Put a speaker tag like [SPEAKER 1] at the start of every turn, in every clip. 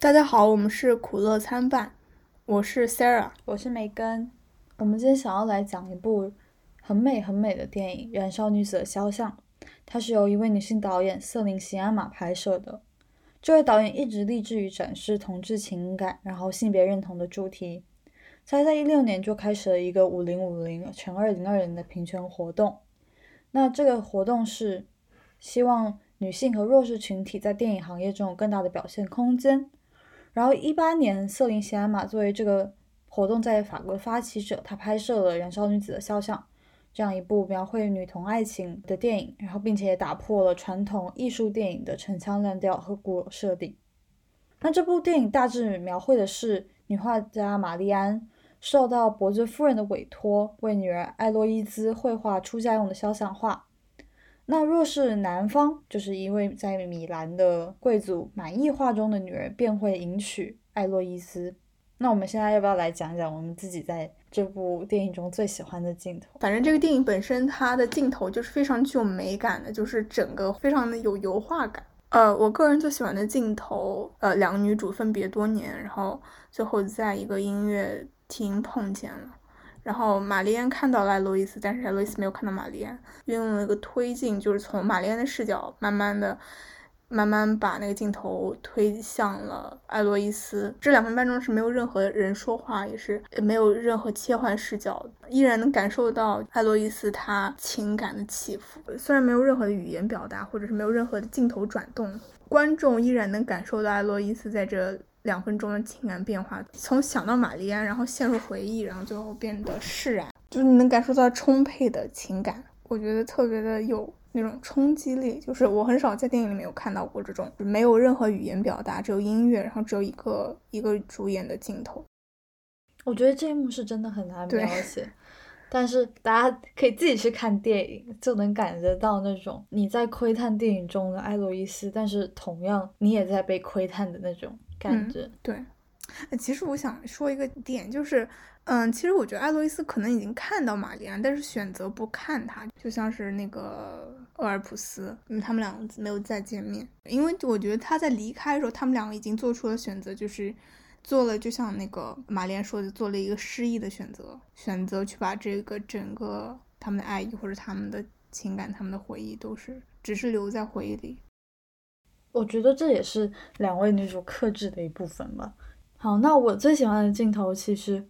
[SPEAKER 1] 大家好，我们是苦乐参半，我是 Sarah，
[SPEAKER 2] 我是梅根。我们今天想要来讲一部很美很美的电影《燃烧女子的肖像》，它是由一位女性导演瑟琳·席安玛拍摄的。这位导演一直立志于展示同志情感，然后性别认同的主题。他在一六年就开始了一个五零五零乘二零二零的平权活动。那这个活动是希望女性和弱势群体在电影行业中有更大的表现空间。然后一八年，瑟琳·席安玛作为这个活动在法国的发起者，她拍摄了《燃烧女子的肖像》这样一部描绘女同爱情的电影，然后并且也打破了传统艺术电影的陈腔滥调和固有设定。那这部电影大致描绘的是女画家玛丽安受到伯爵夫人的委托，为女儿艾洛伊兹绘画出嫁用的肖像画。那若是男方就是一位在米兰的贵族满意画中的女人，便会迎娶艾洛伊斯。那我们现在要不要来讲讲我们自己在这部电影中最喜欢的镜头？
[SPEAKER 1] 反正这个电影本身它的镜头就是非常具有美感的，就是整个非常的有油画感。呃，我个人最喜欢的镜头，呃，两个女主分别多年，然后最后在一个音乐厅碰见了。然后玛丽安看到了爱洛伊斯，但是爱洛伊斯没有看到玛丽安。运用了一个推进，就是从玛丽安的视角，慢慢的、慢慢把那个镜头推向了艾洛伊斯。这两分半钟是没有任何人说话，也是没有任何切换视角，依然能感受到艾洛伊斯她情感的起伏。虽然没有任何的语言表达，或者是没有任何的镜头转动，观众依然能感受到艾洛伊斯在这。两分钟的情感变化，从想到玛丽安，然后陷入回忆，然后最后变得释然，就是你能感受到充沛的情感，我觉得特别的有那种冲击力。就是我很少在电影里面有看到过这种没有任何语言表达，只有音乐，然后只有一个一个主演的镜头。
[SPEAKER 2] 我觉得这一幕是真的很难描写，但是大家可以自己去看电影，就能感觉到那种你在窥探电影中的艾洛伊斯，但是同样你也在被窥探的那种。感觉
[SPEAKER 1] 对，其实我想说一个点，就是，嗯，其实我觉得艾洛伊斯可能已经看到玛丽安，但是选择不看她，就像是那个厄尔普斯，嗯，他们两个没有再见面，因为我觉得他在离开的时候，他们两个已经做出了选择，就是做了，就像那个玛丽安说的，做了一个失意的选择，选择去把这个整个他们的爱意或者他们的情感、他们的回忆，都是只是留在回忆里。
[SPEAKER 2] 我觉得这也是两位女主克制的一部分吧。好，那我最喜欢的镜头其实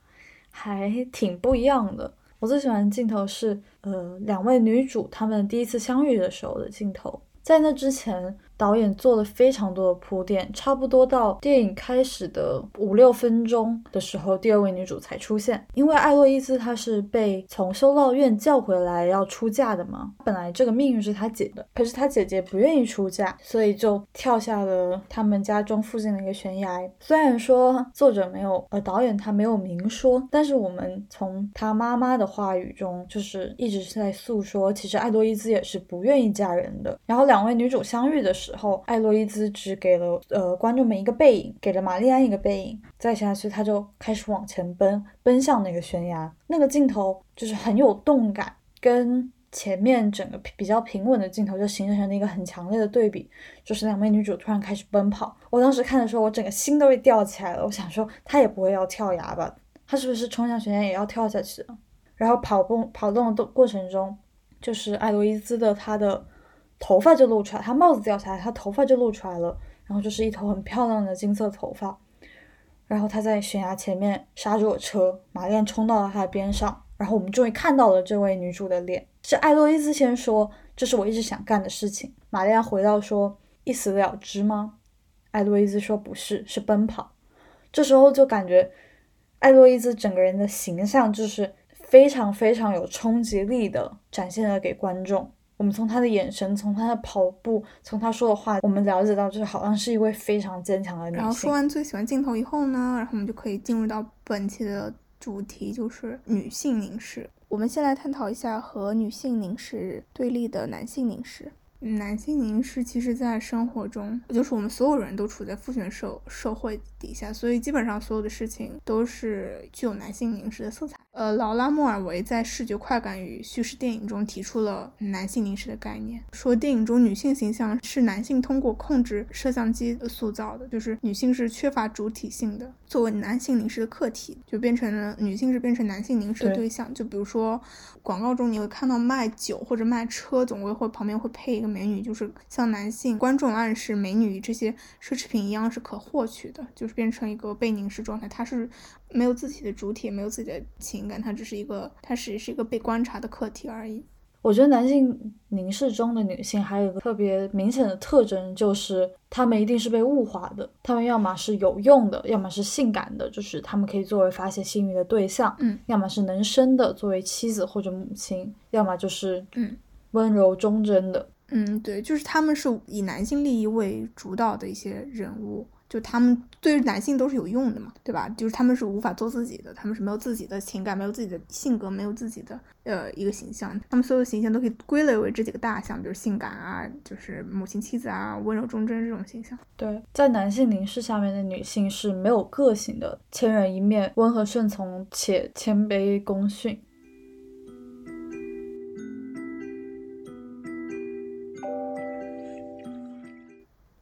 [SPEAKER 2] 还挺不一样的。我最喜欢的镜头是，呃，两位女主她们第一次相遇的时候的镜头。在那之前。导演做了非常多的铺垫，差不多到电影开始的五六分钟的时候，第二位女主才出现。因为艾洛伊兹她是被从修道院叫回来要出嫁的嘛，本来这个命运是她姐的，可是她姐姐不愿意出嫁，所以就跳下了他们家中附近的一个悬崖。虽然说作者没有，呃，导演他没有明说，但是我们从他妈妈的话语中，就是一直是在诉说，其实艾洛伊兹也是不愿意嫁人的。然后两位女主相遇的时，时候，艾洛伊兹只给了呃观众们一个背影，给了玛丽安一个背影。再下去，他就开始往前奔，奔向那个悬崖。那个镜头就是很有动感，跟前面整个比较平稳的镜头就形成了一个很强烈的对比。就是两位女主突然开始奔跑，我当时看的时候，我整个心都被吊起来了。我想说，她也不会要跳崖吧？她是不是冲向悬崖也要跳下去？然后跑步跑动的过程中，就是艾洛伊兹的她的。头发就露出来，他帽子掉下来，他头发就露出来了，然后就是一头很漂亮的金色头发。然后他在悬崖前面刹住了车，玛丽安冲到了他的边上，然后我们终于看到了这位女主的脸。是艾洛伊斯先说：“这是我一直想干的事情。”玛丽亚回到说：“一死了之吗？”艾洛伊斯说：“不是，是奔跑。”这时候就感觉艾洛伊斯整个人的形象就是非常非常有冲击力的展现了给观众。我们从他的眼神，从他的跑步，从他说的话，我们了解到，就是好像是一位非常坚强的女性。
[SPEAKER 1] 然后说完最喜欢镜头以后呢，然后我们就可以进入到本期的主题，就是女性凝视。我们先来探讨一下和女性凝视对立的男性凝视。男性凝视其实，在生活中，就是我们所有人都处在父权社社会底下，所以基本上所有的事情都是具有男性凝视的色彩。呃，劳拉·莫尔维在《视觉快感与叙事电影》中提出了男性凝视的概念，说电影中女性形象是男性通过控制摄像机塑造的，就是女性是缺乏主体性的，作为男性凝视的客体，就变成了女性是变成男性凝视的对象。就比如说广告中你会看到卖酒或者卖车，总会会旁边会配一个美女，就是向男性观众暗示美女这些奢侈品一样是可获取的，就是变成一个被凝视状态，它是。没有自己的主体，没有自己的情感，它只是一个，它只是一个被观察的课题而已。
[SPEAKER 2] 我觉得男性凝视中的女性还有一个特别明显的特征，就是她们一定是被物化的，她们要么是有用的，要么是性感的，就是她们可以作为发泄性欲的对象，
[SPEAKER 1] 嗯，
[SPEAKER 2] 要么是能生的，作为妻子或者母亲，要么就是
[SPEAKER 1] 嗯
[SPEAKER 2] 温柔忠贞的，
[SPEAKER 1] 嗯，对，就是他们是以男性利益为主导的一些人物。就他们对于男性都是有用的嘛，对吧？就是他们是无法做自己的，他们是没有自己的情感，没有自己的性格，没有自己的呃一个形象。他们所有的形象都可以归类为这几个大项，比如性感啊，就是母亲、妻子啊，温柔忠贞这种形象。
[SPEAKER 2] 对，在男性凝视下面的女性是没有个性的，千人一面，温和顺从且谦卑恭逊。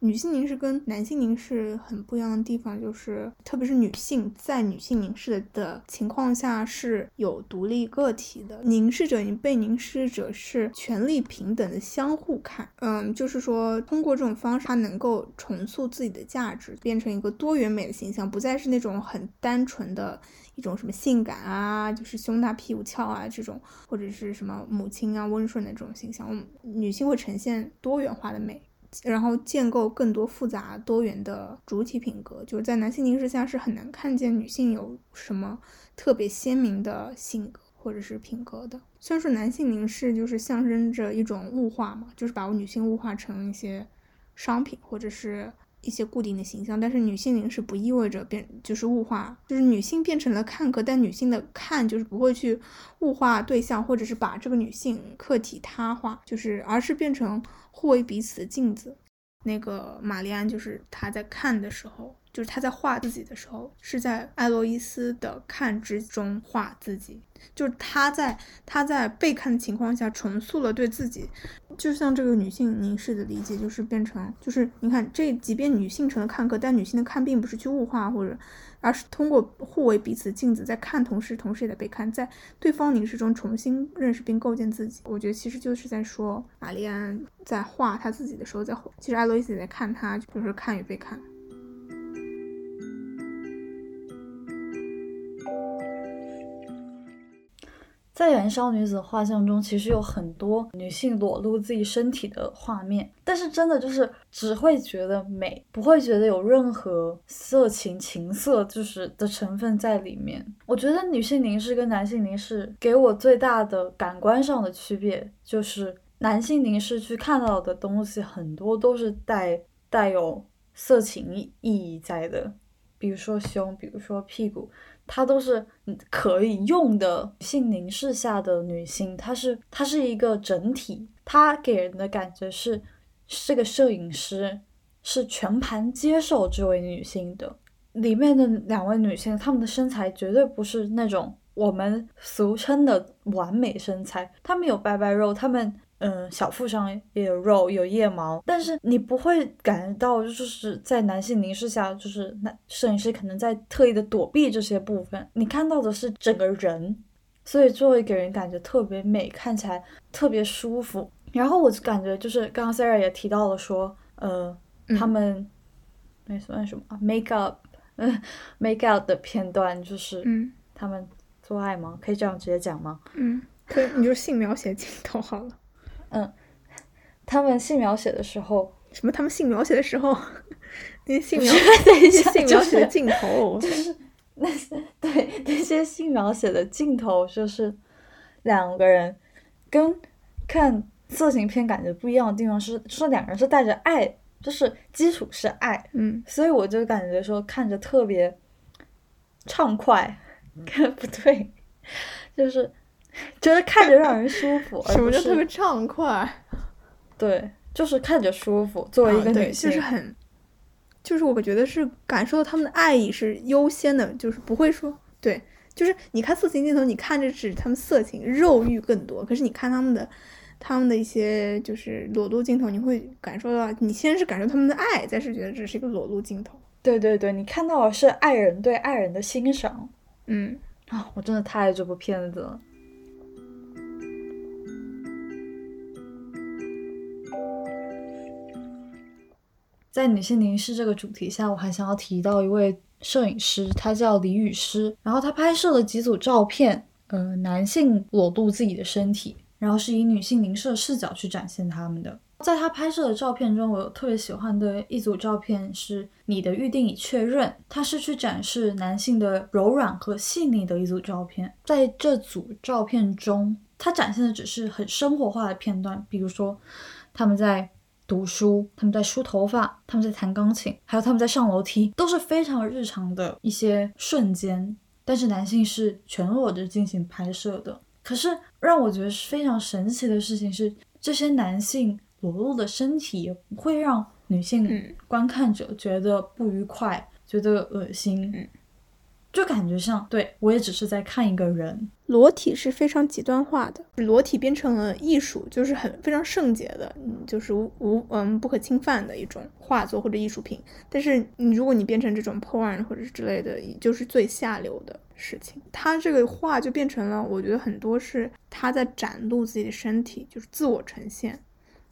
[SPEAKER 1] 女性凝视跟男性凝视很不一样的地方，就是特别是女性在女性凝视的情况下是有独立个体的，凝视者与被凝视者是权力平等的相互看。嗯，就是说通过这种方式，它能够重塑自己的价值，变成一个多元美的形象，不再是那种很单纯的一种什么性感啊，就是胸大屁股翘啊这种，或者是什么母亲啊温顺的这种形象。女性会呈现多元化的美。然后建构更多复杂多元的主体品格，就是在男性凝视下是很难看见女性有什么特别鲜明的性格或者是品格的。虽然说男性凝视就是象征着一种物化嘛，就是把我女性物化成一些商品或者是一些固定的形象，但是女性凝视不意味着变就是物化，就是女性变成了看客，但女性的看就是不会去物化对象，或者是把这个女性客体他化，就是而是变成。互为彼此的镜子，那个玛丽安就是她在看的时候，就是她在画自己的时候，是在艾洛伊斯的看之中画自己，就是她在她在被看的情况下重塑了对自己，就像这个女性凝视的理解，就是变成就是你看这即便女性成了看客，但女性的看并不是去物化或者。而是通过互为彼此镜子，在看同时，同时也在被看，在对方凝视中重新认识并构建自己。我觉得其实就是在说，玛丽安在画她自己的时候，在其实艾洛伊斯也在看她，就是看与被看。
[SPEAKER 2] 在《燃烧女子画像》中，其实有很多女性裸露自己身体的画面，但是真的就是只会觉得美，不会觉得有任何色情、情色就是的成分在里面。我觉得女性凝视跟男性凝视给我最大的感官上的区别，就是男性凝视去看到的东西很多都是带带有色情意义在的，比如说胸，比如说屁股。她都是可以用的性凝视下的女性，她是她是一个整体，她给人的感觉是这个摄影师是全盘接受这位女性的。里面的两位女性，她们的身材绝对不是那种我们俗称的完美身材，她们有白白肉，她们。嗯，小腹上也有肉，有腋毛，但是你不会感觉到，就是在男性凝视下，就是那摄影师可能在特意的躲避这些部分，你看到的是整个人，所以就会给人感觉特别美，看起来特别舒服。然后我就感觉，就是刚刚 Sarah 也提到了说，呃，他们那算什么 make up，嗯，make out 的片段，就是他们做爱吗？可以这样直接讲吗？
[SPEAKER 1] 嗯，可以，你就性描写镜头好了。
[SPEAKER 2] 嗯，他们性描写的时候，
[SPEAKER 1] 什么？他们性描写的时候，那些性描写
[SPEAKER 2] 性
[SPEAKER 1] 描写的镜头，
[SPEAKER 2] 就是那些对那些性描写的镜头，就是两个人跟看色情片感觉不一样的地方是，就是两个人是带着爱，就是基础是爱，
[SPEAKER 1] 嗯，
[SPEAKER 2] 所以我就感觉说看着特别畅快，看 不对，就是。觉得看着让人舒服，
[SPEAKER 1] 什么叫特别畅快？
[SPEAKER 2] 对，就是看着舒服。作为一个女
[SPEAKER 1] 性，就是很，就是我觉得是感受到他们的爱意是优先的，就是不会说对，就是你看色情镜头，你看着是他们色情肉欲更多，可是你看他们的他们的一些就是裸露镜头，你会感受到，你先是感受他们的爱，再是觉得这是一个裸露镜头。
[SPEAKER 2] 对对对，你看到的是爱人对爱人的欣赏。
[SPEAKER 1] 嗯
[SPEAKER 2] 啊，我真的太爱这部片子了。在女性凝视这个主题下，我还想要提到一位摄影师，他叫李雨诗。然后他拍摄了几组照片，呃，男性裸露自己的身体，然后是以女性凝视的视角去展现他们的。在他拍摄的照片中，我有特别喜欢的一组照片是“你的预定已确认”，它是去展示男性的柔软和细腻的一组照片。在这组照片中，它展现的只是很生活化的片段，比如说他们在。读书，他们在梳头发，他们在弹钢琴，还有他们在上楼梯，都是非常日常的一些瞬间。但是男性是全裸着进行拍摄的。可是让我觉得是非常神奇的事情是，这些男性裸露的身体也不会让女性观看者觉得不愉快，觉得恶心。就感觉像，对我也只是在看一个人，
[SPEAKER 1] 裸体是非常极端化的，裸体变成了艺术，就是很非常圣洁的，嗯，就是无无嗯不可侵犯的一种画作或者艺术品。但是你如果你变成这种 porn 或者之类的，就是最下流的事情。他这个画就变成了，我觉得很多是他在展露自己的身体，就是自我呈现，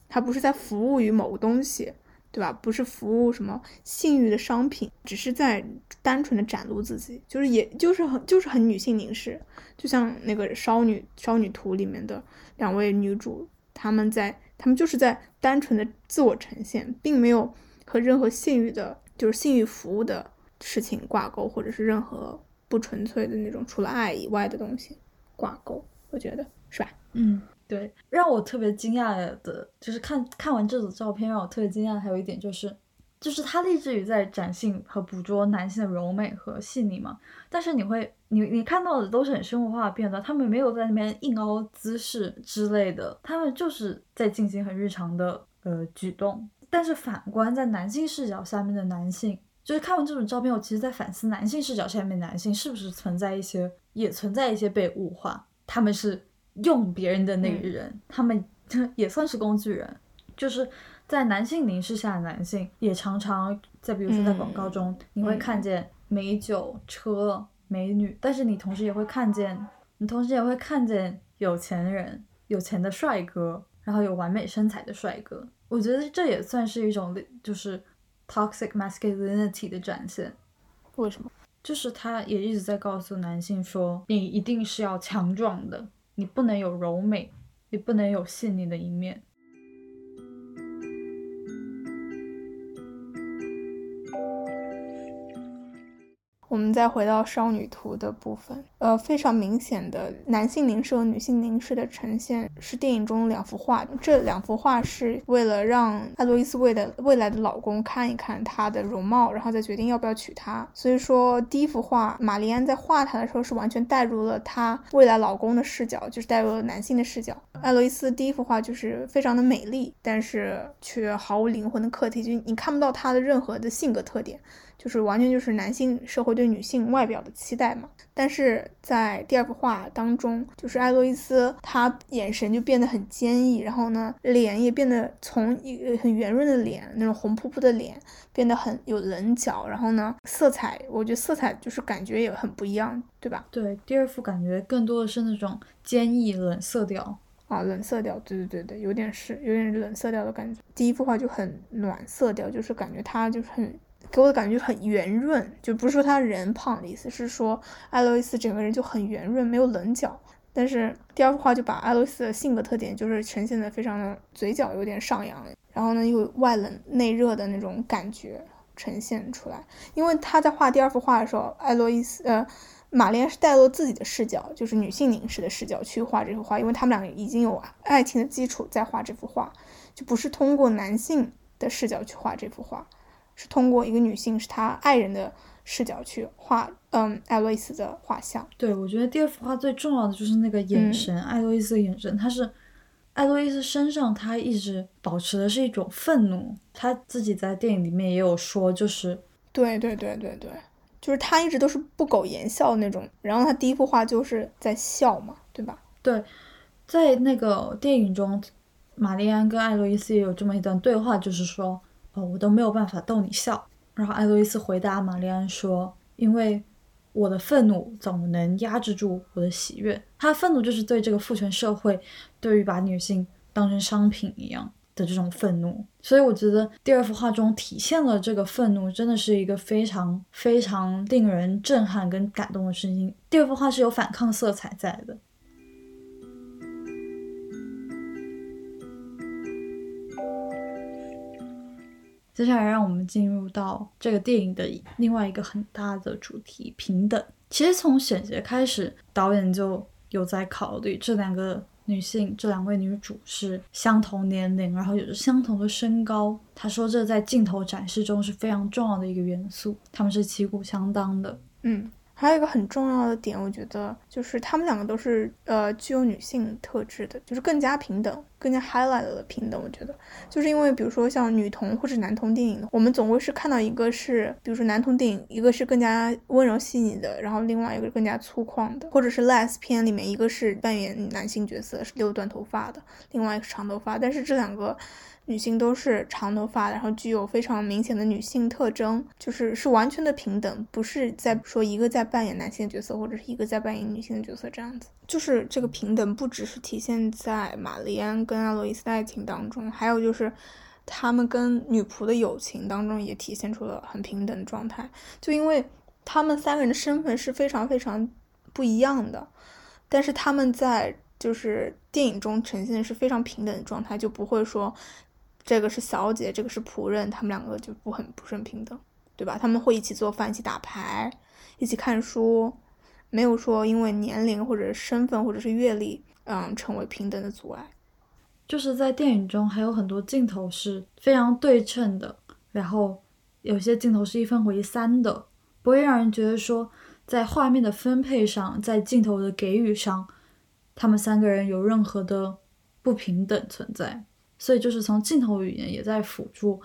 [SPEAKER 1] 他不是在服务于某个东西。对吧？不是服务什么性欲的商品，只是在单纯的展露自己，就是也就是很就是很女性凝视，就像那个少女少女图里面的两位女主，她们在她们就是在单纯的自我呈现，并没有和任何性欲的，就是性欲服务的事情挂钩，或者是任何不纯粹的那种除了爱以外的东西挂钩，我觉得是吧？
[SPEAKER 2] 嗯。对，让我特别惊讶的，就是看看完这组照片，让我特别惊讶还有一点就是，就是他立志于在展现和捕捉男性的柔美和细腻嘛。但是你会，你你看到的都是很生活化的片段，他们没有在那边硬凹姿势之类的，他们就是在进行很日常的呃举动。但是反观在男性视角下面的男性，就是看完这种照片，我其实在反思男性视角下面男性是不是存在一些，也存在一些被物化，他们是。用别人的那个人，他们 也算是工具人。就是在男性凝视下的男性，也常常在，比如说在广告中，你会看见美酒、车、美女，但是你同时也会看见，你同时也会看见有钱人、有钱的帅哥，然后有完美身材的帅哥。我觉得这也算是一种就是 toxic masculinity 的展现。
[SPEAKER 1] 为什么？
[SPEAKER 2] 就是他也一直在告诉男性说，你一定是要强壮的。你不能有柔美，也不能有细腻的一面。
[SPEAKER 1] 我们再回到少女图的部分，呃，非常明显的男性凝视和女性凝视的呈现是电影中两幅画。这两幅画是为了让艾洛伊斯为的未来的老公看一看她的容貌，然后再决定要不要娶她。所以说，第一幅画，玛丽安在画她的时候是完全带入了她未来老公的视角，就是带入了男性的视角。艾洛伊斯第一幅画就是非常的美丽，但是却毫无灵魂的客体，就你看不到她的任何的性格特点。就是完全就是男性社会对女性外表的期待嘛，但是在第二幅画当中，就是艾洛伊斯，她眼神就变得很坚毅，然后呢，脸也变得从一个很圆润的脸，那种红扑扑的脸，变得很有棱角，然后呢，色彩，我觉得色彩就是感觉也很不一样，对吧？
[SPEAKER 2] 对，第二幅感觉更多的是那种坚毅冷色调
[SPEAKER 1] 啊，冷色调，对对对对，有点是有点冷色调的感觉。第一幅画就很暖色调，就是感觉它就是很。给我的感觉很圆润，就不是说他人胖的意思，是说艾洛伊斯整个人就很圆润，没有棱角。但是第二幅画就把艾洛伊斯的性格特点就是呈现的非常的嘴角有点上扬，然后呢又外冷内热的那种感觉呈现出来。因为他在画第二幅画的时候，艾洛伊斯呃玛丽安是带入自己的视角，就是女性凝视的视角去画这幅画，因为他们两个已经有爱情的基础在画这幅画，就不是通过男性的视角去画这幅画。是通过一个女性，是她爱人的视角去画，嗯，艾洛伊斯的画像。
[SPEAKER 2] 对，我觉得第二幅画最重要的就是那个眼神，艾洛伊斯的眼神，她是艾洛伊斯身上，她一直保持的是一种愤怒。她自己在电影里面也有说，就是
[SPEAKER 1] 对对对对对，就是他一直都是不苟言笑的那种，然后他第一幅画就是在笑嘛，对吧？
[SPEAKER 2] 对，在那个电影中，玛丽安跟艾洛伊斯也有这么一段对话，就是说，哦，我都没有办法逗你笑。然后艾洛伊斯回答玛丽安说，因为我的愤怒总能压制住我的喜悦。他愤怒就是对这个父权社会，对于把女性当成商品一样。的这种愤怒，所以我觉得第二幅画中体现了这个愤怒，真的是一个非常非常令人震撼跟感动的事情。第二幅画是有反抗色彩在的。接下来，让我们进入到这个电影的另外一个很大的主题——平等。其实从选角开始，导演就有在考虑这两个。女性这两位女主是相同年龄，然后有着相同的身高。他说这在镜头展示中是非常重要的一个元素，她们是旗鼓相当的。
[SPEAKER 1] 嗯。还有一个很重要的点，我觉得就是他们两个都是呃具有女性特质的，就是更加平等，更加 highlight 的平等。我觉得就是因为比如说像女同或者男同电影，我们总会是看到一个是，比如说男同电影，一个是更加温柔细腻的，然后另外一个更加粗犷的，或者是 less 片里面一个是扮演男性角色是留短头发的，另外一个是长头发，但是这两个。女性都是长头发，然后具有非常明显的女性特征，就是是完全的平等，不是在说一个在扮演男性角色，或者是一个在扮演女性的角色这样子。就是这个平等不只是体现在玛丽安跟阿洛伊斯的爱情当中，还有就是他们跟女仆的友情当中也体现出了很平等的状态。就因为他们三个人的身份是非常非常不一样的，但是他们在就是电影中呈现的是非常平等的状态，就不会说。这个是小姐，这个是仆人，他们两个就不很不是很平等，对吧？他们会一起做饭，一起打牌，一起看书，没有说因为年龄或者身份或者是阅历，嗯，成为平等的阻碍。
[SPEAKER 2] 就是在电影中还有很多镜头是非常对称的，然后有些镜头是一分为三的，不会让人觉得说在画面的分配上，在镜头的给予上，他们三个人有任何的不平等存在。所以就是从镜头语言也在辅助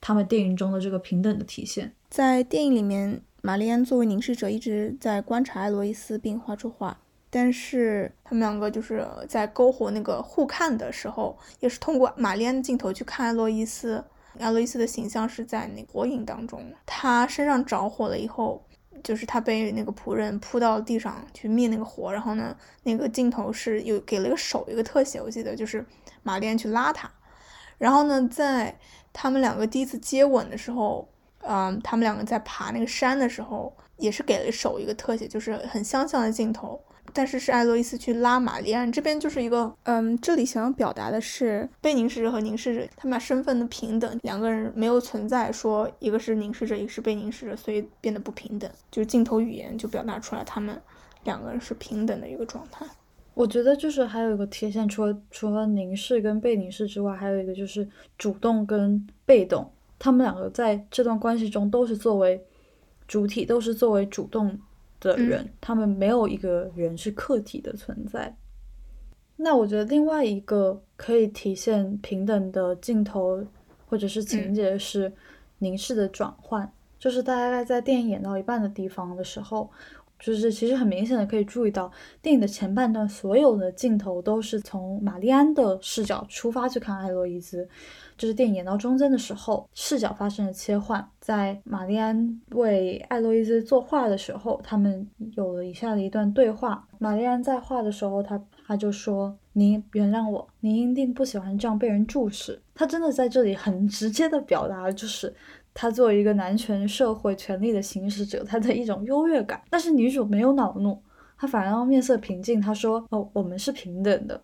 [SPEAKER 2] 他们电影中的这个平等的体现。
[SPEAKER 1] 在电影里面，玛丽安作为凝视者一直在观察艾洛伊斯并画出画，但是他们两个就是在篝火那个互看的时候，也是通过玛丽安的镜头去看艾洛伊斯。爱洛伊斯的形象是在那火影当中，他身上着火了以后，就是他被那个仆人扑到地上去灭那个火，然后呢，那个镜头是有给了一个手一个特写，我记得就是玛丽安去拉他。然后呢，在他们两个第一次接吻的时候，嗯，他们两个在爬那个山的时候，也是给了手一个特写，就是很相像的镜头。但是是艾洛伊斯去拉玛丽安，这边就是一个，嗯，这里想要表达的是被凝视者和凝视者他们俩身份的平等，两个人没有存在说一个是凝视者，一个是被凝视者，所以变得不平等。就是镜头语言就表达出来他们两个人是平等的一个状态。
[SPEAKER 2] 我觉得就是还有一个体现，除了除了凝视跟被凝视之外，还有一个就是主动跟被动，他们两个在这段关系中都是作为主体，都是作为主动的人，他们没有一个人是客体的存在。那我觉得另外一个可以体现平等的镜头或者是情节是凝视的转换，就是大概在电影演到一半的地方的时候。就是其实很明显的可以注意到，电影的前半段所有的镜头都是从玛丽安的视角出发去看艾洛伊兹。就是电影演到中间的时候，视角发生了切换，在玛丽安为艾洛伊兹作画的时候，他们有了以下的一段对话。玛丽安在画的时候，他他就说：“您原谅我，您一定不喜欢这样被人注视。”他真的在这里很直接的表达了，就是。他作为一个男权社会权力的行使者，他的一种优越感。但是女主没有恼怒，她反而面色平静。她说：“哦，我们是平等的。”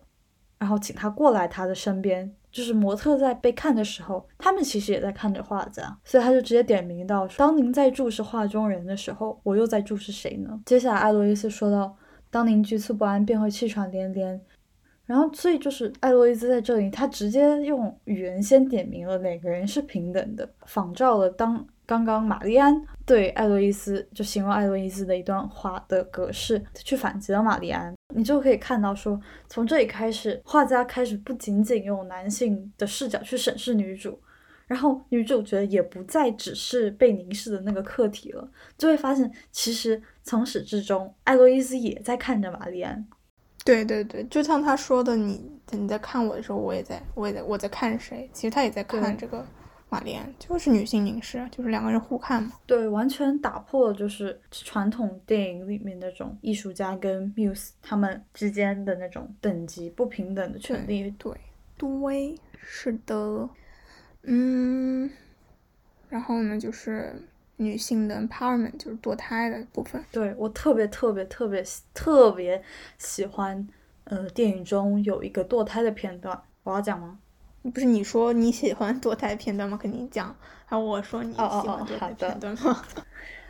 [SPEAKER 2] 然后请他过来他的身边。就是模特在被看的时候，他们其实也在看着画子啊。所以他就直接点名到：“当您在注视画中人的时候，我又在注视谁呢？”接下来艾洛伊斯说道：“当您局促不安，便会气喘连连。”然后，所以就是艾洛伊兹在这里，他直接用语言先点明了哪个人是平等的，仿照了当刚刚玛丽安对艾洛伊斯就形容艾洛伊斯的一段话的格式去反击了玛丽安。你就可以看到说，从这里开始，画家开始不仅仅用男性的视角去审视女主，然后女主角也不再只是被凝视的那个客体了，就会发现其实从始至终，艾洛伊斯也在看着玛丽安。
[SPEAKER 1] 对对对，就像他说的，你你在看我的时候，我也在，我也在我在看谁，其实他也在看这个玛丽安，就是女性凝视，就是两个人互看嘛。
[SPEAKER 2] 对，完全打破了就是传统电影里面那种艺术家跟 muse 他们之间的那种等级不平等的权利。
[SPEAKER 1] 对，对，是的。嗯，然后呢，就是女性的 empowerment，就是堕胎的部分。
[SPEAKER 2] 对我特别特别特别特别喜欢，呃，电影中有一个堕胎的片段，我要讲吗？
[SPEAKER 1] 不是你说你喜欢堕胎片段吗？肯定讲。还有我说你喜欢堕胎片段吗？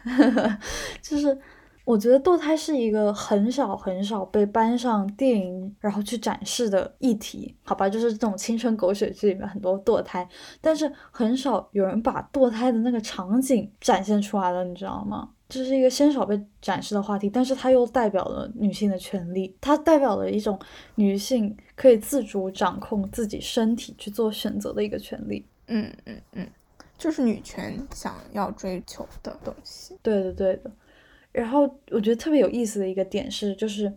[SPEAKER 2] 就是。我觉得堕胎是一个很少很少被搬上电影然后去展示的议题，好吧，就是这种青春狗血剧里面很多堕胎，但是很少有人把堕胎的那个场景展现出来了，你知道吗？这是一个鲜少被展示的话题，但是它又代表了女性的权利，它代表了一种女性可以自主掌控自己身体去做选择的一个权利。
[SPEAKER 1] 嗯嗯嗯，就是女权想要追求的东西。
[SPEAKER 2] 对的对的。然后我觉得特别有意思的一个点是，就是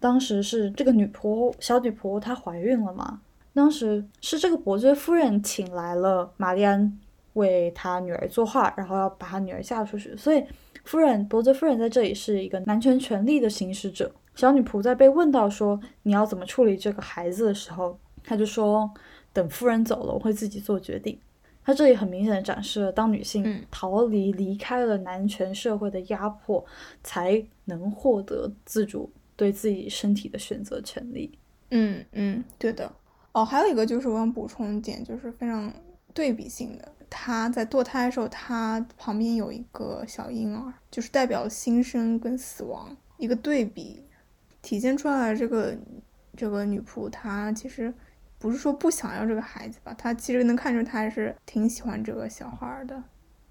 [SPEAKER 2] 当时是这个女仆小女仆她怀孕了嘛？当时是这个伯爵夫人请来了玛丽安为她女儿作画，然后要把她女儿嫁出去。所以夫人伯爵夫人在这里是一个男权权利的行使者。小女仆在被问到说你要怎么处理这个孩子的时候，她就说等夫人走了，我会自己做决定。它这里很明显的展示了，当女性逃离、离开了男权社会的压迫，才能获得自主对自己身体的选择权利。
[SPEAKER 1] 嗯嗯，对的。哦，还有一个就是我想补充一点，就是非常对比性的，她在堕胎的时候，她旁边有一个小婴儿，就是代表新生跟死亡一个对比，体现出来这个这个女仆她其实。不是说不想要这个孩子吧，他其实能看出他还是挺喜欢这个小孩的，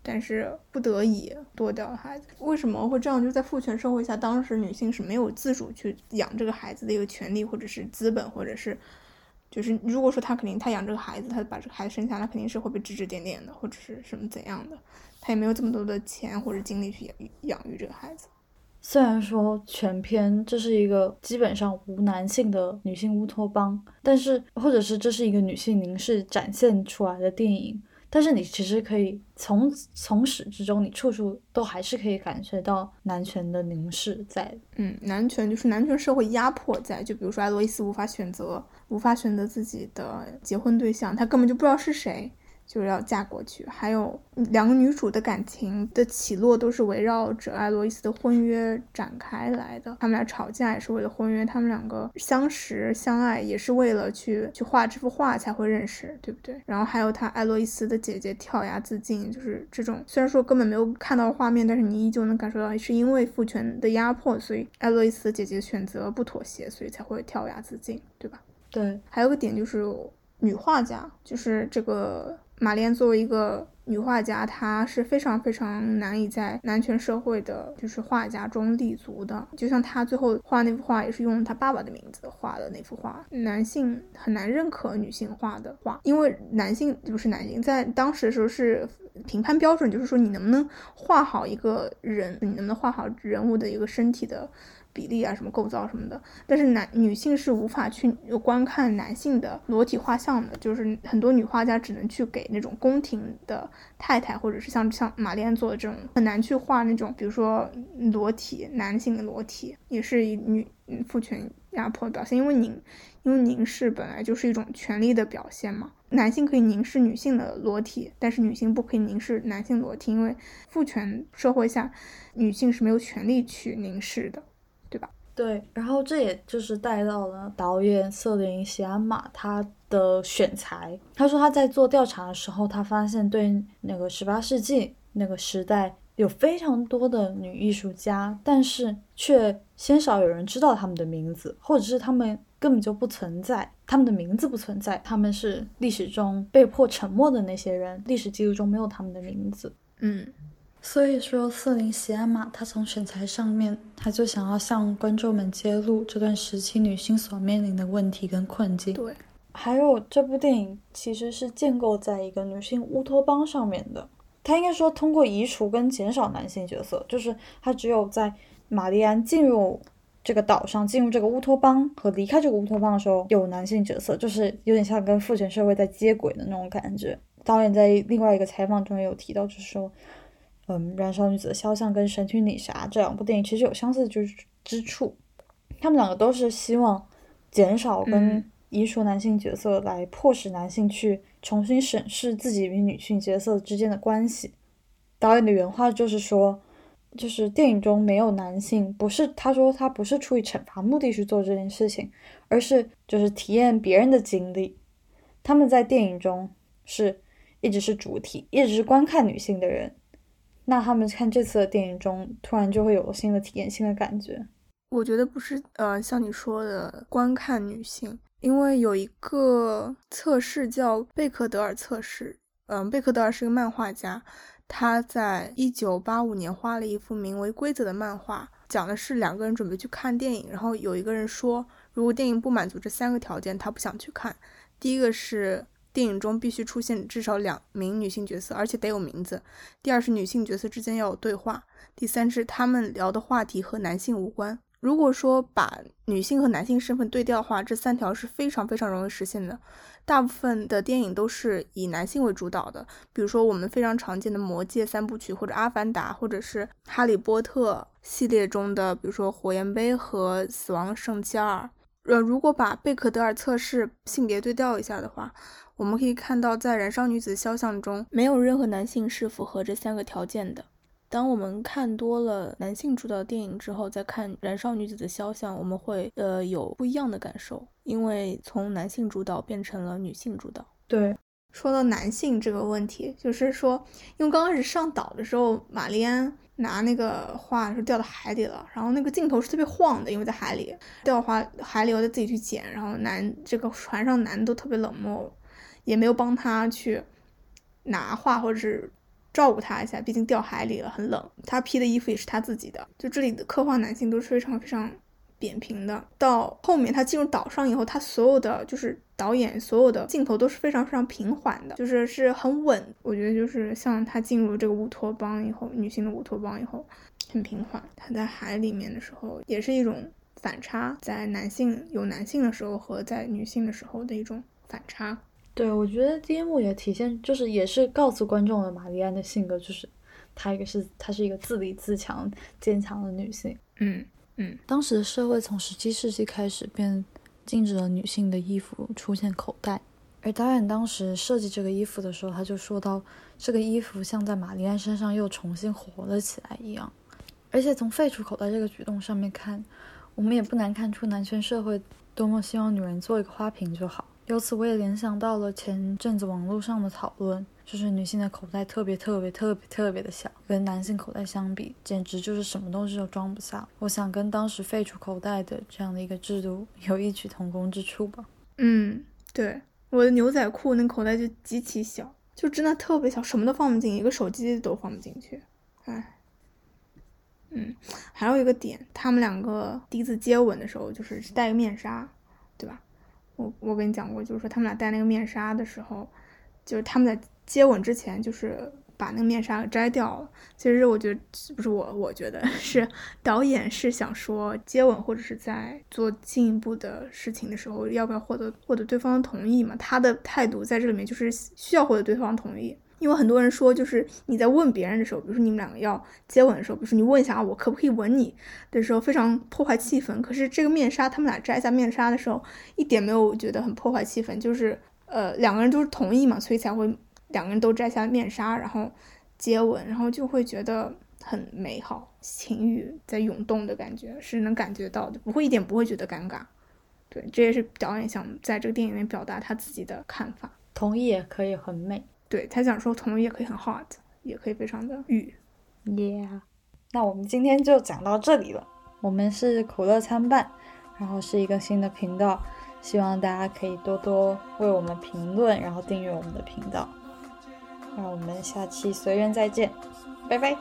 [SPEAKER 1] 但是不得已剁掉了孩子。为什么会这样？就在父权社会下，当时女性是没有自主去养这个孩子的一个权利，或者是资本，或者是就是如果说他肯定他养这个孩子，他把这个孩子生下来，肯定是会被指指点点的，或者是什么怎样的，他也没有这么多的钱或者精力去养养育这个孩子。
[SPEAKER 2] 虽然说全篇这是一个基本上无男性的女性乌托邦，但是或者是这是一个女性凝视展现出来的电影，但是你其实可以从从始至终，你处处都还是可以感觉到男权的凝视在。
[SPEAKER 1] 嗯，男权就是男权社会压迫在，就比如说艾洛伊斯无法选择，无法选择自己的结婚对象，他根本就不知道是谁。就是要嫁过去，还有两个女主的感情的起落都是围绕着爱洛伊斯的婚约展开来的。他们俩吵架也是为了婚约，他们两个相识相爱也是为了去去画这幅画才会认识，对不对？然后还有他爱洛伊斯的姐姐跳崖自尽，就是这种虽然说根本没有看到画面，但是你依旧能感受到是因为父权的压迫，所以爱洛伊斯的姐姐选择不妥协，所以才会跳崖自尽，对吧？
[SPEAKER 2] 对。
[SPEAKER 1] 还有个点就是女画家，就是这个。玛莲作为一个女画家，她是非常非常难以在男权社会的，就是画家中立足的。就像她最后画那幅画，也是用她爸爸的名字画的那幅画。男性很难认可女性画的画，因为男性不是男性，在当时的时候是评判标准，就是说你能不能画好一个人，你能不能画好人物的一个身体的。比例啊，什么构造什么的，但是男女性是无法去观看男性的裸体画像的，就是很多女画家只能去给那种宫廷的太太，或者是像像玛丽安做的这种，很难去画那种，比如说裸体男性的裸体，也是女父权压迫的表现，因为凝因为凝视本来就是一种权力的表现嘛，男性可以凝视女性的裸体，但是女性不可以凝视男性裸体，因为父权社会下女性是没有权利去凝视的。对？
[SPEAKER 2] 然后这也就是带到了导演瑟琳·席安玛他的选材。他说他在做调查的时候，他发现对那个十八世纪那个时代有非常多的女艺术家，但是却鲜少有人知道他们的名字，或者是他们根本就不存在，他们的名字不存在，他们是历史中被迫沉默的那些人，历史记录中没有他们的名字。
[SPEAKER 1] 嗯。
[SPEAKER 2] 所以说，瑟琳·席安玛她从选材上面，她就想要向观众们揭露这段时期女性所面临的问题跟困境。
[SPEAKER 1] 对，
[SPEAKER 2] 还有这部电影其实是建构在一个女性乌托邦上面的。它应该说通过移除跟减少男性角色，就是她只有在玛丽安进入这个岛上、进入这个乌托邦和离开这个乌托邦的时候有男性角色，就是有点像跟父权社会在接轨的那种感觉。导演在另外一个采访中也有提到，就是说，嗯，《燃烧女子的肖像》跟《神曲女侠》这两部电影其实有相似之之处，他们两个都是希望减少跟移除男性角色，来迫使男性去重新审视自己与女性角色之间的关系。导演的原话就是说，就是电影中没有男性，不是他说他不是出于惩罚目的去做这件事情，而是就是体验别人的经历。他们在电影中是一直是主体，一直是观看女性的人。那他们看这次的电影中，突然就会有新的体验、新的感觉。
[SPEAKER 1] 我觉得不是，呃，像你说的观看女性。因为有一个测试叫贝克德尔测试，嗯，贝克德尔是个漫画家，他在一九八五年画了一幅名为《规则》的漫画，讲的是两个人准备去看电影，然后有一个人说，如果电影不满足这三个条件，他不想去看。第一个是电影中必须出现至少两名女性角色，而且得有名字；第二是女性角色之间要有对话；第三是他们聊的话题和男性无关。如果说把女性和男性身份对调的话，这三条是非常非常容易实现的。大部分的电影都是以男性为主导的，比如说我们非常常见的《魔戒》三部曲，或者《阿凡达》，或者是《哈利波特》系列中的，比如说《火焰杯》和《死亡圣器二》。呃，如果把贝克德尔测试性别对调一下的话，我们可以看到，在《燃烧女子肖像》中，没有任何男性是符合这三个条件的。当我们看多了男性主导电影之后，再看《燃烧女子的肖像》，我们会呃有不一样的感受，因为从男性主导变成了女性主导。
[SPEAKER 2] 对，
[SPEAKER 1] 说到男性这个问题，就是说，因为刚开始上岛的时候，玛丽安拿那个画是掉到海里了，然后那个镜头是特别晃的，因为在海里掉花海里，我再自己去捡，然后男这个船上男都特别冷漠，也没有帮他去拿画或者是。照顾他一下，毕竟掉海里了，很冷。他披的衣服也是他自己的。就这里的刻画男性都是非常非常扁平的。到后面他进入岛上以后，他所有的就是导演所有的镜头都是非常非常平缓的，就是是很稳。我觉得就是像他进入这个乌托邦以后，女性的乌托邦以后，很平缓。他在海里面的时候也是一种反差，在男性有男性的时候和在女性的时候的一种反差。
[SPEAKER 2] 对，我觉得第一幕也体现，就是也是告诉观众了玛丽安的性格，就是她一个是她是一个自立自强、坚强的女性。
[SPEAKER 1] 嗯嗯。
[SPEAKER 2] 当时的社会从十七世纪开始便禁止了女性的衣服出现口袋，而导演当时设计这个衣服的时候，他就说到这个衣服像在玛丽安身上又重新活了起来一样。而且从废除口袋这个举动上面看，我们也不难看出男权社会多么希望女人做一个花瓶就好。由此我也联想到了前阵子网络上的讨论，就是女性的口袋特别特别特别特别的小，跟男性口袋相比，简直就是什么东西都装不下。我想跟当时废除口袋的这样的一个制度有异曲同工之处吧。
[SPEAKER 1] 嗯，对，我的牛仔裤那口袋就极其小，就真的特别小，什么都放不进，一个手机都放不进去。哎，嗯，还有一个点，他们两个第一次接吻的时候，就是戴个面纱，对吧？我我跟你讲过，就是说他们俩戴那个面纱的时候，就是他们在接吻之前，就是把那个面纱摘掉了。其实我觉得不是我，我觉得 是导演是想说，接吻或者是在做进一步的事情的时候，要不要获得获得对方的同意嘛？他的态度在这里面就是需要获得对方同意。因为很多人说，就是你在问别人的时候，比如说你们两个要接吻的时候，比如说你问一下我可不可以吻你的时候，非常破坏气氛。可是这个面纱，他们俩摘下面纱的时候，一点没有觉得很破坏气氛，就是呃两个人都是同意嘛，所以才会两个人都摘下面纱，然后接吻，然后就会觉得很美好，情欲在涌动的感觉是能感觉到的，不会一点不会觉得尴尬。对，这也是导演想在这个电影里面表达他自己的看法。
[SPEAKER 2] 同意也可以很美。
[SPEAKER 1] 对他想说，同意也可以很 hot，也可以非常的欲
[SPEAKER 2] ，yeah。那我们今天就讲到这里了。我们是苦乐参半，然后是一个新的频道，希望大家可以多多为我们评论，然后订阅我们的频道。那我们下期随缘再见，拜拜。